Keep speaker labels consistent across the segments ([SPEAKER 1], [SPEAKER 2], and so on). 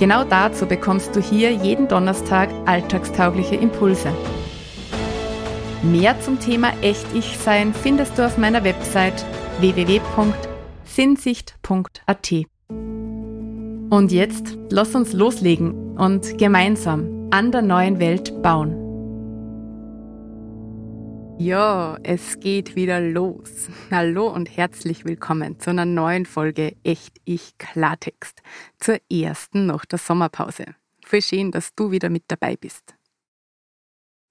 [SPEAKER 1] Genau dazu bekommst du hier jeden Donnerstag alltagstaugliche Impulse. Mehr zum Thema Echt-Ich-Sein findest du auf meiner Website www.sinnsicht.at. Und jetzt lass uns loslegen und gemeinsam an der neuen Welt bauen. Ja, es geht wieder los. Hallo und herzlich willkommen zu einer neuen Folge Echt Ich Klartext, zur ersten nach der Sommerpause. Voll schön, dass du wieder mit dabei bist.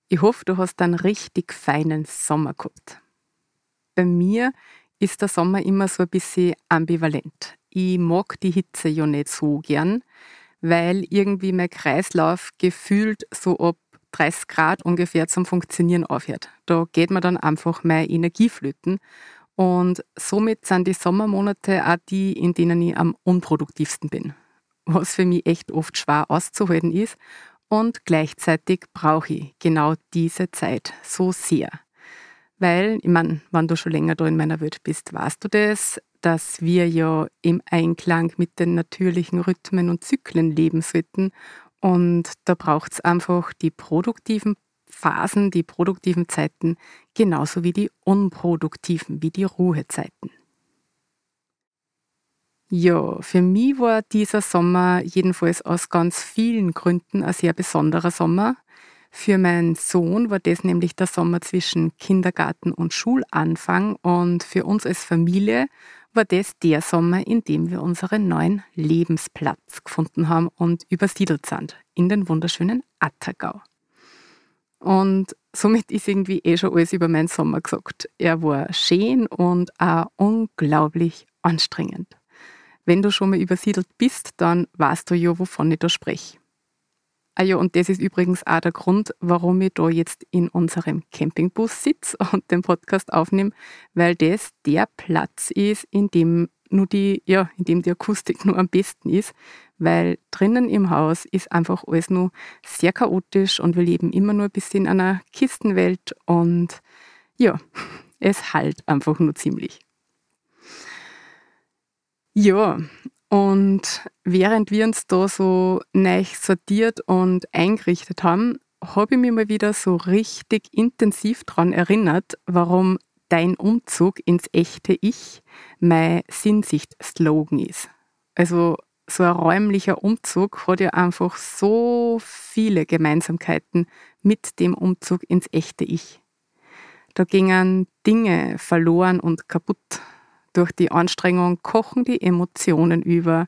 [SPEAKER 1] Ich hoffe, du hast einen richtig feinen Sommer gehabt. Bei mir ist der Sommer immer so ein bisschen ambivalent. Ich mag die Hitze ja nicht so gern, weil irgendwie mein Kreislauf gefühlt so ab 30 Grad ungefähr zum Funktionieren aufhört. Da geht mir dann einfach meine Energie flöten. Und somit sind die Sommermonate auch die, in denen ich am unproduktivsten bin. Was für mich echt oft schwer auszuhalten ist. Und gleichzeitig brauche ich genau diese Zeit so sehr. Weil, ich meine, wenn du schon länger da in meiner Welt bist, weißt du das, dass wir ja im Einklang mit den natürlichen Rhythmen und Zyklen leben sollten und da braucht es einfach die produktiven Phasen, die produktiven Zeiten, genauso wie die unproduktiven, wie die Ruhezeiten. Ja, für mich war dieser Sommer jedenfalls aus ganz vielen Gründen ein sehr besonderer Sommer. Für meinen Sohn war das nämlich der Sommer zwischen Kindergarten und Schulanfang und für uns als Familie war das der Sommer, in dem wir unseren neuen Lebensplatz gefunden haben und übersiedelt sind in den wunderschönen Attergau. Und somit ist irgendwie eh schon alles über meinen Sommer gesagt. Er war schön und auch unglaublich anstrengend. Wenn du schon mal übersiedelt bist, dann weißt du ja, wovon ich da spreche. Ah ja, und das ist übrigens auch der Grund, warum ich da jetzt in unserem Campingbus sitze und den Podcast aufnehme, weil das der Platz ist, in dem nur die, ja, in dem die Akustik nur am besten ist, weil drinnen im Haus ist einfach alles nur sehr chaotisch und wir leben immer nur ein bisschen in einer Kistenwelt und ja, es halt einfach nur ziemlich. Ja, und während wir uns da so neu sortiert und eingerichtet haben, habe ich mich mal wieder so richtig intensiv daran erinnert, warum dein Umzug ins echte Ich mein Sinnsicht-Slogan ist. Also so ein räumlicher Umzug hat ja einfach so viele Gemeinsamkeiten mit dem Umzug ins echte Ich. Da gingen Dinge verloren und kaputt. Durch die Anstrengung kochen die Emotionen über.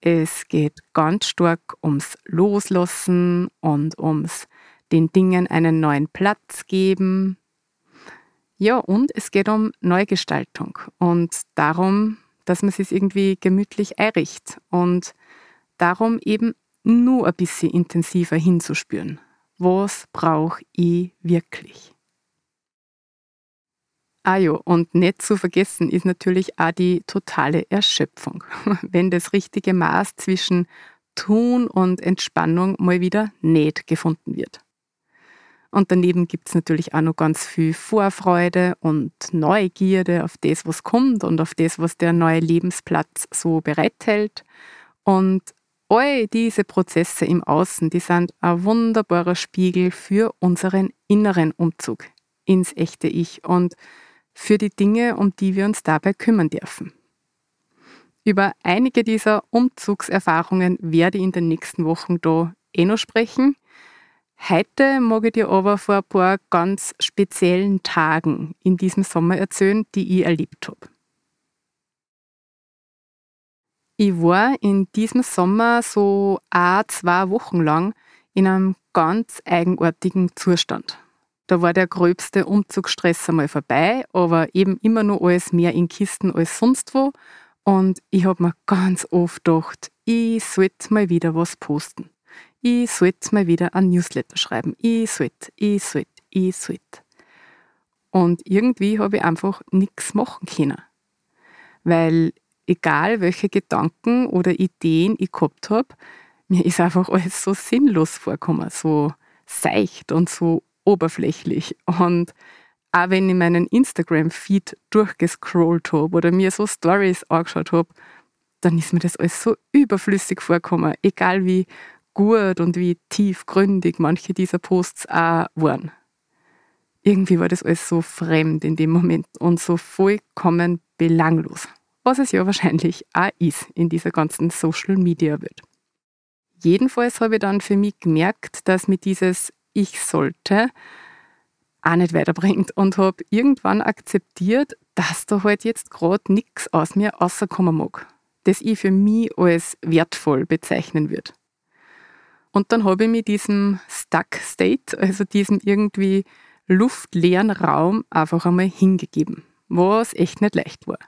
[SPEAKER 1] Es geht ganz stark ums Loslassen und ums den Dingen einen neuen Platz geben. Ja, und es geht um Neugestaltung und darum, dass man sich irgendwie gemütlich einrichtet und darum eben nur ein bisschen intensiver hinzuspüren. Was brauche ich wirklich? Ah ja, und nicht zu vergessen ist natürlich auch die totale Erschöpfung. Wenn das richtige Maß zwischen Tun und Entspannung mal wieder nicht gefunden wird. Und daneben gibt es natürlich auch noch ganz viel Vorfreude und Neugierde auf das, was kommt und auf das, was der neue Lebensplatz so bereithält. Und all diese Prozesse im Außen, die sind ein wunderbarer Spiegel für unseren inneren Umzug ins echte Ich. Und für die Dinge, um die wir uns dabei kümmern dürfen. Über einige dieser Umzugserfahrungen werde ich in den nächsten Wochen da eh noch sprechen. Heute mag ich dir aber vor ein paar ganz speziellen Tagen in diesem Sommer erzählen, die ich erlebt habe. Ich war in diesem Sommer so ein, zwei Wochen lang in einem ganz eigenartigen Zustand. Da war der gröbste Umzugsstress einmal vorbei, aber eben immer noch alles mehr in Kisten als sonst wo. Und ich habe mir ganz oft gedacht, ich sollte mal wieder was posten. ich sollte mal wieder ein Newsletter schreiben. Ich sollte, ich sollte, ich sollte. Und irgendwie habe ich einfach nichts machen können. Weil egal welche Gedanken oder Ideen ich gehabt habe, mir ist einfach alles so sinnlos vorgekommen, so seicht und so oberflächlich. Und auch wenn ich meinen Instagram-Feed durchgescrollt habe oder mir so Stories angeschaut habe, dann ist mir das alles so überflüssig vorgekommen, egal wie gut und wie tiefgründig manche dieser Posts auch waren. Irgendwie war das alles so fremd in dem Moment und so vollkommen belanglos, was es ja wahrscheinlich auch ist in dieser ganzen Social-Media-Welt. Jedenfalls habe ich dann für mich gemerkt, dass mir dieses Ich sollte auch nicht weiterbringt und habe irgendwann akzeptiert, dass da halt jetzt gerade nichts aus mir rauskommen mag, das ich für mich als wertvoll bezeichnen würde. Und dann habe ich mir diesem Stuck State, also diesem irgendwie luftleeren Raum, einfach einmal hingegeben, was echt nicht leicht war.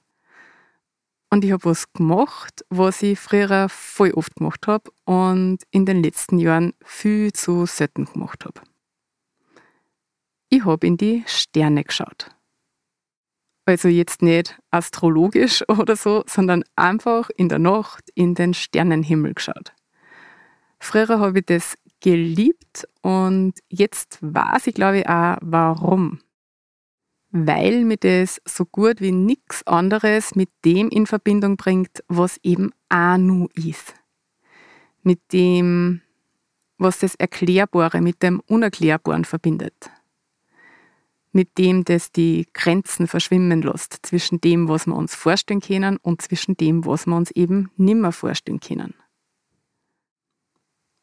[SPEAKER 1] Und ich habe was gemacht, was ich früher voll oft gemacht habe und in den letzten Jahren viel zu selten gemacht habe. Ich habe in die Sterne geschaut. Also jetzt nicht astrologisch oder so, sondern einfach in der Nacht in den Sternenhimmel geschaut. Früher habe ich das geliebt und jetzt weiß ich, glaube ich, auch warum. Weil mir das so gut wie nichts anderes mit dem in Verbindung bringt, was eben nur ist. Mit dem, was das Erklärbare mit dem Unerklärbaren verbindet mit dem das die Grenzen verschwimmen lässt zwischen dem, was wir uns vorstellen können und zwischen dem, was wir uns eben nimmer vorstellen können.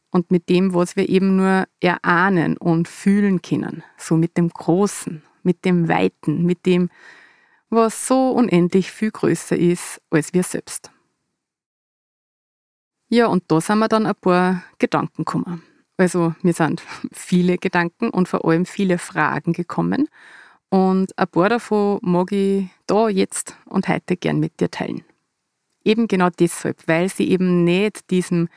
[SPEAKER 1] Und mit dem, was wir eben nur erahnen und fühlen können, so mit dem Großen, mit dem Weiten, mit dem, was so unendlich viel größer ist als wir selbst. Ja, und da sind wir dann ein paar Gedanken gekommen. Also mir sind viele Gedanken und vor allem viele Fragen gekommen. Und ein paar davon mag ich da jetzt und heute gern mit dir teilen. Eben genau deshalb, weil sie eben nicht diesem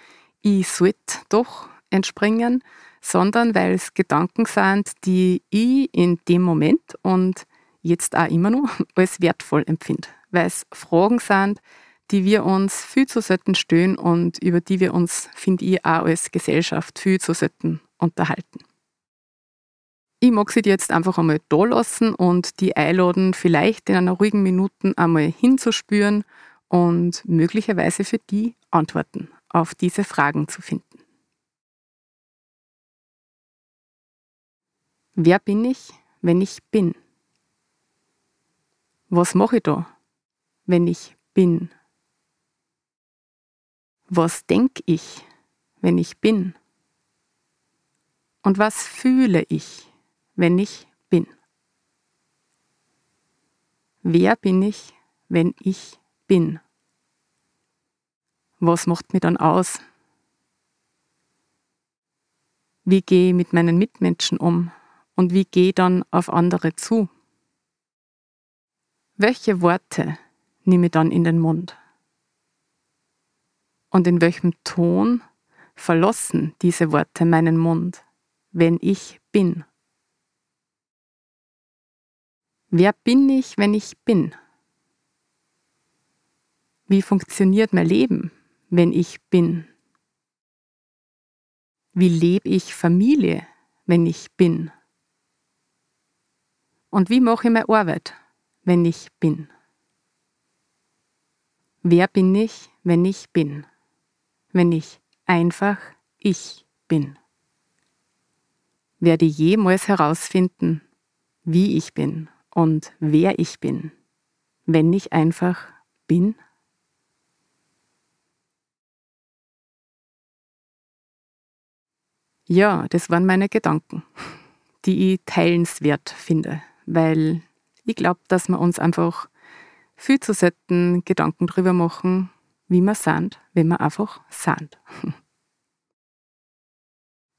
[SPEAKER 1] Ich sollte doch entspringen, sondern weil es Gedanken sind, die ich in dem Moment und jetzt auch immer noch als wertvoll empfinde. Weil es Fragen sind, die wir uns viel zu selten stellen und über die wir uns, finde ich, auch als Gesellschaft viel zu selten unterhalten. Ich mag sie dir jetzt einfach einmal da lassen und die einladen, vielleicht in einer ruhigen Minute einmal hinzuspüren und möglicherweise für die Antworten auf diese Fragen zu finden. Wer bin ich, wenn ich bin? Was mache ich da, wenn ich bin? Was denke ich, wenn ich bin? Und was fühle ich, wenn ich bin? Wer bin ich, wenn ich bin? Was macht mir dann aus? Wie gehe ich mit meinen Mitmenschen um und wie gehe dann auf andere zu? Welche Worte nehme ich dann in den Mund? Und in welchem Ton verlassen diese Worte meinen Mund, wenn ich bin? Wer bin ich, wenn ich bin? Wie funktioniert mein Leben, wenn ich bin? Wie lebe ich Familie, wenn ich bin? Und wie mache ich meine Arbeit, wenn ich bin? Wer bin ich, wenn ich bin? wenn ich einfach ich bin. Werde jemals herausfinden, wie ich bin und wer ich bin, wenn ich einfach bin? Ja, das waren meine Gedanken, die ich teilenswert finde, weil ich glaube, dass wir uns einfach viel zu selten Gedanken darüber machen, wie wir sind, wenn wir einfach sind.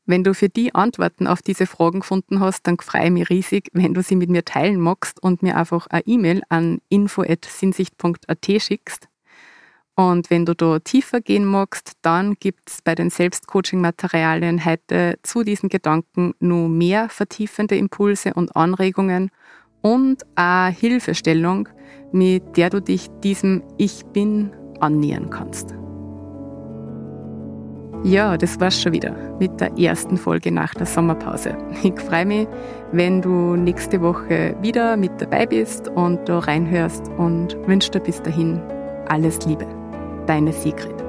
[SPEAKER 1] Wenn du für die Antworten auf diese Fragen gefunden hast, dann freue ich mich riesig, wenn du sie mit mir teilen magst und mir einfach eine E-Mail an info.sinsicht.at schickst. Und wenn du da tiefer gehen magst, dann gibt es bei den Selbstcoaching-Materialien heute zu diesen Gedanken nur mehr vertiefende Impulse und Anregungen und eine Hilfestellung, mit der du dich diesem Ich bin annähern kannst. Ja, das war's schon wieder mit der ersten Folge nach der Sommerpause. Ich freue mich, wenn du nächste Woche wieder mit dabei bist und da reinhörst und wünsche dir bis dahin alles Liebe. Deine Sigrid.